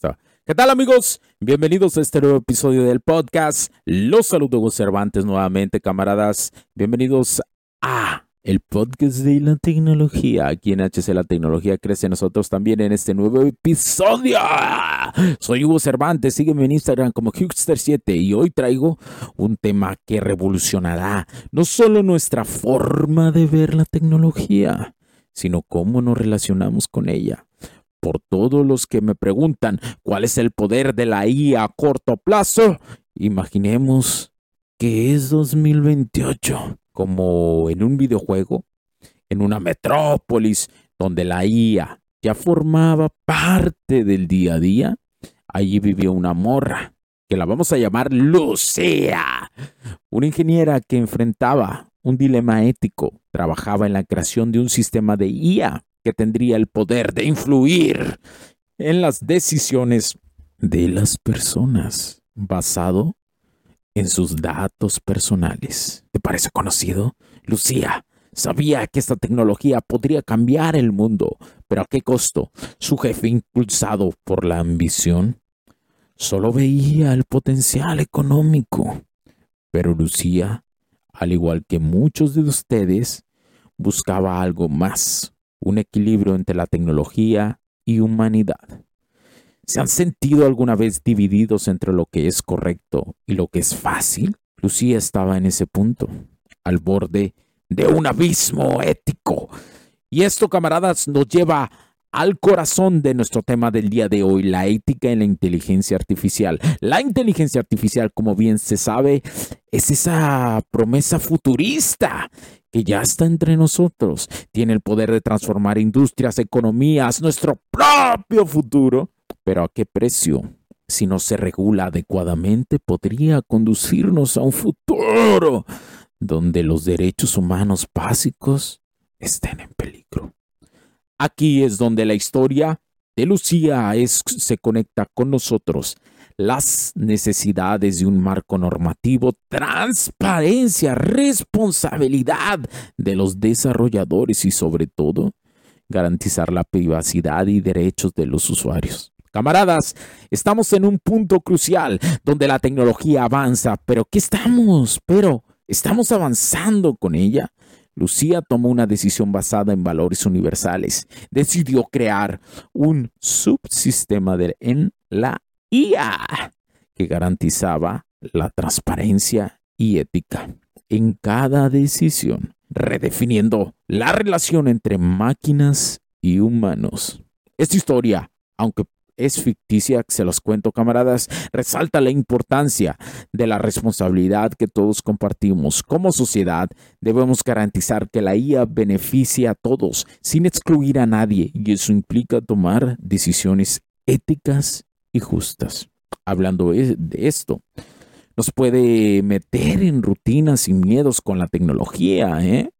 ¿Qué tal amigos? Bienvenidos a este nuevo episodio del podcast. Los saludo Hugo Cervantes nuevamente, camaradas. Bienvenidos a el podcast de la tecnología. Aquí en HC La Tecnología crece nosotros también en este nuevo episodio. Soy Hugo Cervantes, sígueme en Instagram como Huxter7 y hoy traigo un tema que revolucionará no solo nuestra forma de ver la tecnología, sino cómo nos relacionamos con ella por todos los que me preguntan cuál es el poder de la IA a corto plazo, imaginemos que es 2028, como en un videojuego, en una metrópolis donde la IA ya formaba parte del día a día. Allí vivió una morra, que la vamos a llamar Lucía, una ingeniera que enfrentaba un dilema ético, trabajaba en la creación de un sistema de IA que tendría el poder de influir en las decisiones de las personas basado en sus datos personales. ¿Te parece conocido? Lucía sabía que esta tecnología podría cambiar el mundo, pero ¿a qué costo? Su jefe, impulsado por la ambición, solo veía el potencial económico. Pero Lucía, al igual que muchos de ustedes, buscaba algo más, un equilibrio entre la tecnología y humanidad. ¿Se han sentido alguna vez divididos entre lo que es correcto y lo que es fácil? Lucía estaba en ese punto, al borde de un abismo ético. Y esto, camaradas, nos lleva al corazón de nuestro tema del día de hoy, la ética en la inteligencia artificial. La inteligencia artificial, como bien se sabe, es esa promesa futurista que ya está entre nosotros. Tiene el poder de transformar industrias, economías, nuestro propio futuro. Pero ¿a qué precio? Si no se regula adecuadamente, podría conducirnos a un futuro donde los derechos humanos básicos estén en peligro. Aquí es donde la historia de Lucía se conecta con nosotros las necesidades de un marco normativo, transparencia, responsabilidad de los desarrolladores y sobre todo garantizar la privacidad y derechos de los usuarios. Camaradas, estamos en un punto crucial donde la tecnología avanza, pero ¿qué estamos? Pero, ¿estamos avanzando con ella? Lucía tomó una decisión basada en valores universales. Decidió crear un subsistema de, en la IA que garantizaba la transparencia y ética en cada decisión, redefiniendo la relación entre máquinas y humanos. Esta historia, aunque es ficticia, se los cuento camaradas, resalta la importancia de la responsabilidad que todos compartimos. Como sociedad debemos garantizar que la IA beneficie a todos sin excluir a nadie y eso implica tomar decisiones éticas y justas. Hablando de esto, nos puede meter en rutinas y miedos con la tecnología, ¿eh?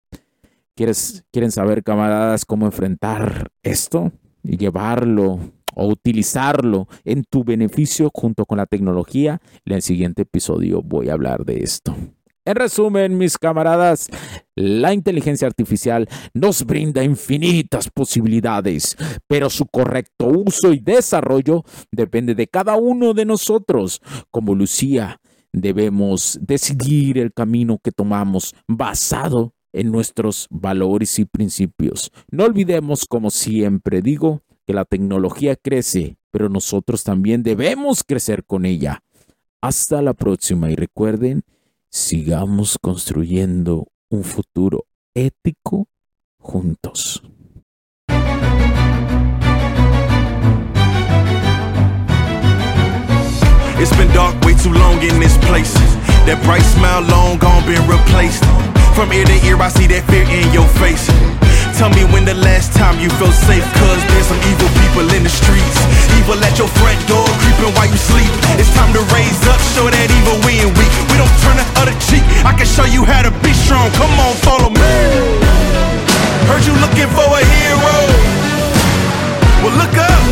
¿Quieres, ¿Quieren saber, camaradas, cómo enfrentar esto y llevarlo o utilizarlo en tu beneficio junto con la tecnología? En el siguiente episodio voy a hablar de esto. En resumen, mis camaradas, la inteligencia artificial nos brinda infinitas posibilidades, pero su correcto uso y desarrollo depende de cada uno de nosotros. Como Lucía, debemos decidir el camino que tomamos basado en nuestros valores y principios. No olvidemos, como siempre digo, que la tecnología crece, pero nosotros también debemos crecer con ella. Hasta la próxima y recuerden, sigamos construyendo un futuro ético juntos. It's been dark way too long in this place. That bright smile long gone been replaced. From ear to ear, I see that fear in your face. Tell me when the last time you felt safe, cause there's some evil people in the streets. Evil at your front door, creeping while you sleep. It's time to raise up, show that evil we ain't weak. We don't turn the other cheek. I can show you how to be strong. Come on, follow me. Heard you looking for a hero. Well, look up.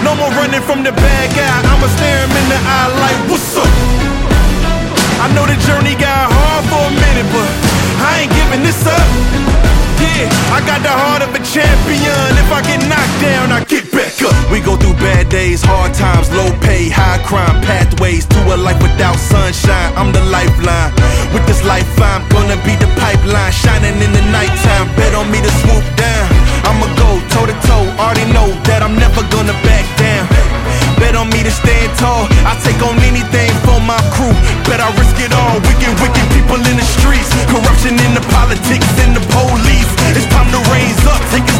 No more running from the bad guy. I'ma stare him in the eye like, days, hard times, low pay, high crime, pathways to a life without sunshine. I'm the lifeline. With this life, I'm gonna be the pipeline, shining in the nighttime. Bet on me to swoop down. I'ma go toe to toe. Already know that I'm never gonna back down. Bet on me to stand tall. I take on anything for my crew. Bet I risk it all. Wicked, wicked people in the streets. Corruption in the politics and the police. It's time to raise up, take a